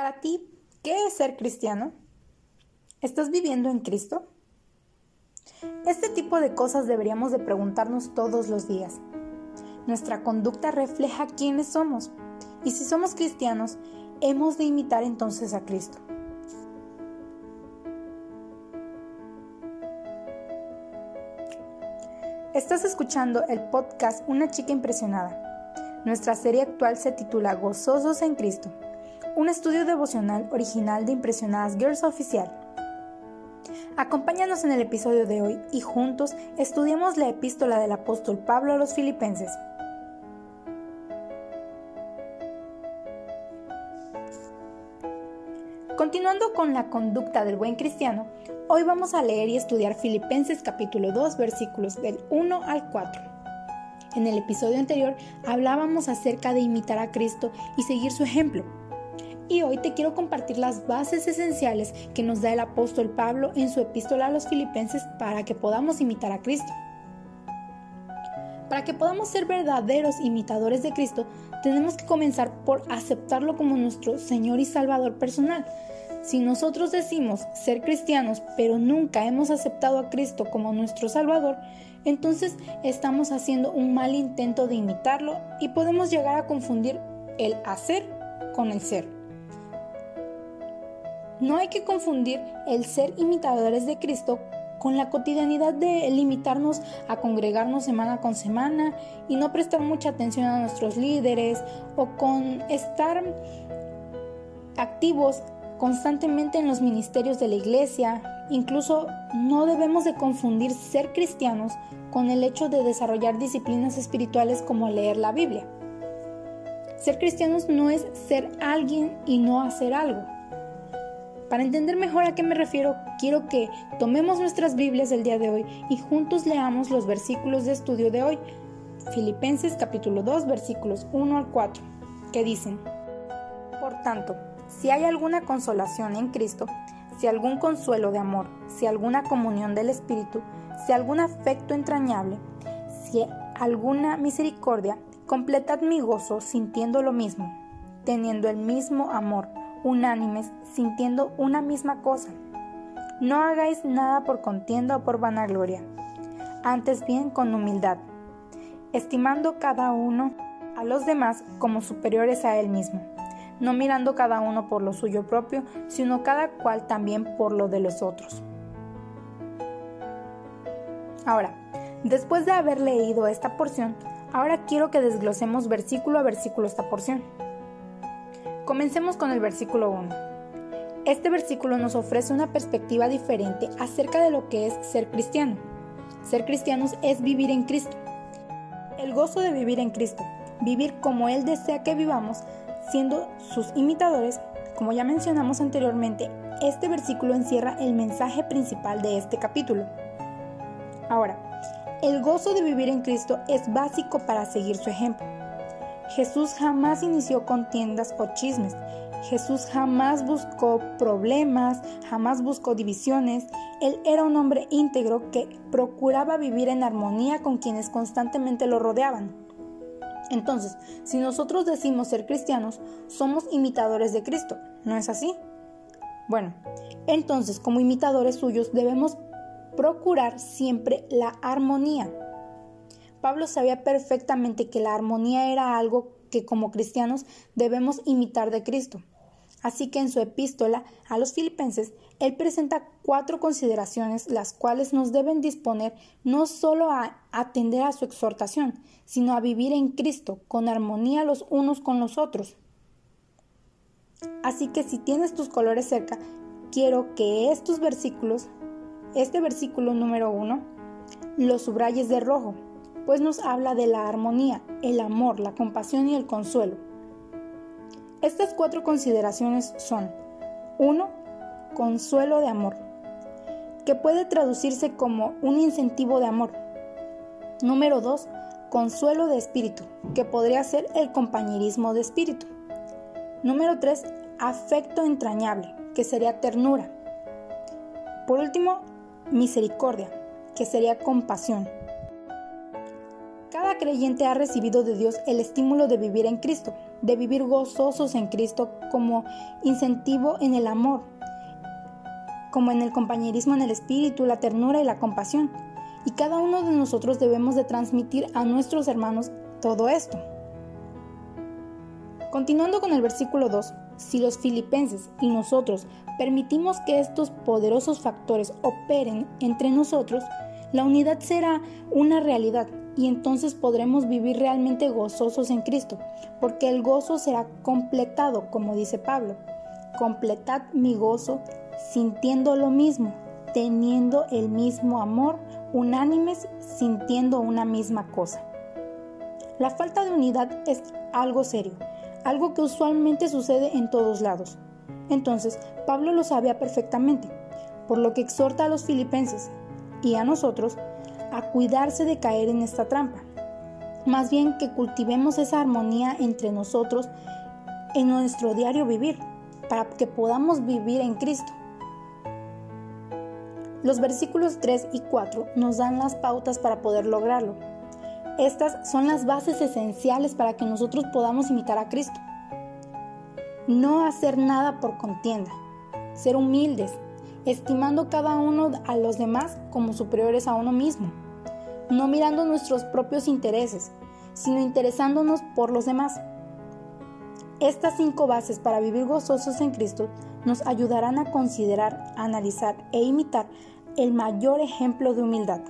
Para ti, ¿qué es ser cristiano? ¿Estás viviendo en Cristo? Este tipo de cosas deberíamos de preguntarnos todos los días. Nuestra conducta refleja quiénes somos y si somos cristianos, hemos de imitar entonces a Cristo. Estás escuchando el podcast Una chica impresionada. Nuestra serie actual se titula Gozosos en Cristo, un estudio devocional original de Impresionadas Girls Oficial. Acompáñanos en el episodio de hoy y juntos estudiemos la epístola del apóstol Pablo a los filipenses. Continuando con la conducta del buen cristiano, hoy vamos a leer y estudiar Filipenses capítulo 2 versículos del 1 al 4. En el episodio anterior hablábamos acerca de imitar a Cristo y seguir su ejemplo. Y hoy te quiero compartir las bases esenciales que nos da el apóstol Pablo en su epístola a los filipenses para que podamos imitar a Cristo. Para que podamos ser verdaderos imitadores de Cristo, tenemos que comenzar por aceptarlo como nuestro Señor y Salvador personal, si nosotros decimos ser cristianos pero nunca hemos aceptado a Cristo como nuestro Salvador, entonces estamos haciendo un mal intento de imitarlo y podemos llegar a confundir el hacer con el ser. No hay que confundir el ser imitadores de Cristo con la cotidianidad de limitarnos a congregarnos semana con semana y no prestar mucha atención a nuestros líderes o con estar activos constantemente en los ministerios de la iglesia. Incluso no debemos de confundir ser cristianos con el hecho de desarrollar disciplinas espirituales como leer la Biblia. Ser cristianos no es ser alguien y no hacer algo. Para entender mejor a qué me refiero, quiero que tomemos nuestras Biblias del día de hoy y juntos leamos los versículos de estudio de hoy. Filipenses capítulo 2 versículos 1 al 4, que dicen, Por tanto, si hay alguna consolación en Cristo, si algún consuelo de amor, si alguna comunión del Espíritu, si algún afecto entrañable, si alguna misericordia, completad mi gozo sintiendo lo mismo, teniendo el mismo amor, unánimes, sintiendo una misma cosa. No hagáis nada por contienda o por vanagloria, antes bien con humildad, estimando cada uno a los demás como superiores a él mismo no mirando cada uno por lo suyo propio, sino cada cual también por lo de los otros. Ahora, después de haber leído esta porción, ahora quiero que desglosemos versículo a versículo esta porción. Comencemos con el versículo 1. Este versículo nos ofrece una perspectiva diferente acerca de lo que es ser cristiano. Ser cristianos es vivir en Cristo. El gozo de vivir en Cristo, vivir como Él desea que vivamos, siendo sus imitadores, como ya mencionamos anteriormente, este versículo encierra el mensaje principal de este capítulo. Ahora, el gozo de vivir en Cristo es básico para seguir su ejemplo. Jesús jamás inició contiendas o chismes. Jesús jamás buscó problemas, jamás buscó divisiones. Él era un hombre íntegro que procuraba vivir en armonía con quienes constantemente lo rodeaban. Entonces, si nosotros decimos ser cristianos, somos imitadores de Cristo, ¿no es así? Bueno, entonces como imitadores suyos debemos procurar siempre la armonía. Pablo sabía perfectamente que la armonía era algo que como cristianos debemos imitar de Cristo. Así que en su epístola a los filipenses, él presenta cuatro consideraciones las cuales nos deben disponer no solo a atender a su exhortación, sino a vivir en Cristo con armonía los unos con los otros. Así que si tienes tus colores cerca, quiero que estos versículos, este versículo número uno, los subrayes de rojo, pues nos habla de la armonía, el amor, la compasión y el consuelo. Estas cuatro consideraciones son 1. Consuelo de amor, que puede traducirse como un incentivo de amor. Número 2. Consuelo de espíritu, que podría ser el compañerismo de espíritu. Número 3. Afecto entrañable, que sería ternura. Por último, misericordia, que sería compasión. Cada creyente ha recibido de Dios el estímulo de vivir en Cristo, de vivir gozosos en Cristo como incentivo en el amor, como en el compañerismo en el espíritu, la ternura y la compasión. Y cada uno de nosotros debemos de transmitir a nuestros hermanos todo esto. Continuando con el versículo 2, si los filipenses y nosotros permitimos que estos poderosos factores operen entre nosotros, la unidad será una realidad y entonces podremos vivir realmente gozosos en Cristo, porque el gozo será completado, como dice Pablo. Completad mi gozo sintiendo lo mismo, teniendo el mismo amor, unánimes, sintiendo una misma cosa. La falta de unidad es algo serio, algo que usualmente sucede en todos lados. Entonces, Pablo lo sabía perfectamente, por lo que exhorta a los filipenses y a nosotros a cuidarse de caer en esta trampa. Más bien que cultivemos esa armonía entre nosotros en nuestro diario vivir, para que podamos vivir en Cristo. Los versículos 3 y 4 nos dan las pautas para poder lograrlo. Estas son las bases esenciales para que nosotros podamos imitar a Cristo. No hacer nada por contienda, ser humildes, estimando cada uno a los demás como superiores a uno mismo, no mirando nuestros propios intereses, sino interesándonos por los demás. Estas cinco bases para vivir gozosos en Cristo nos ayudarán a considerar, analizar e imitar el mayor ejemplo de humildad.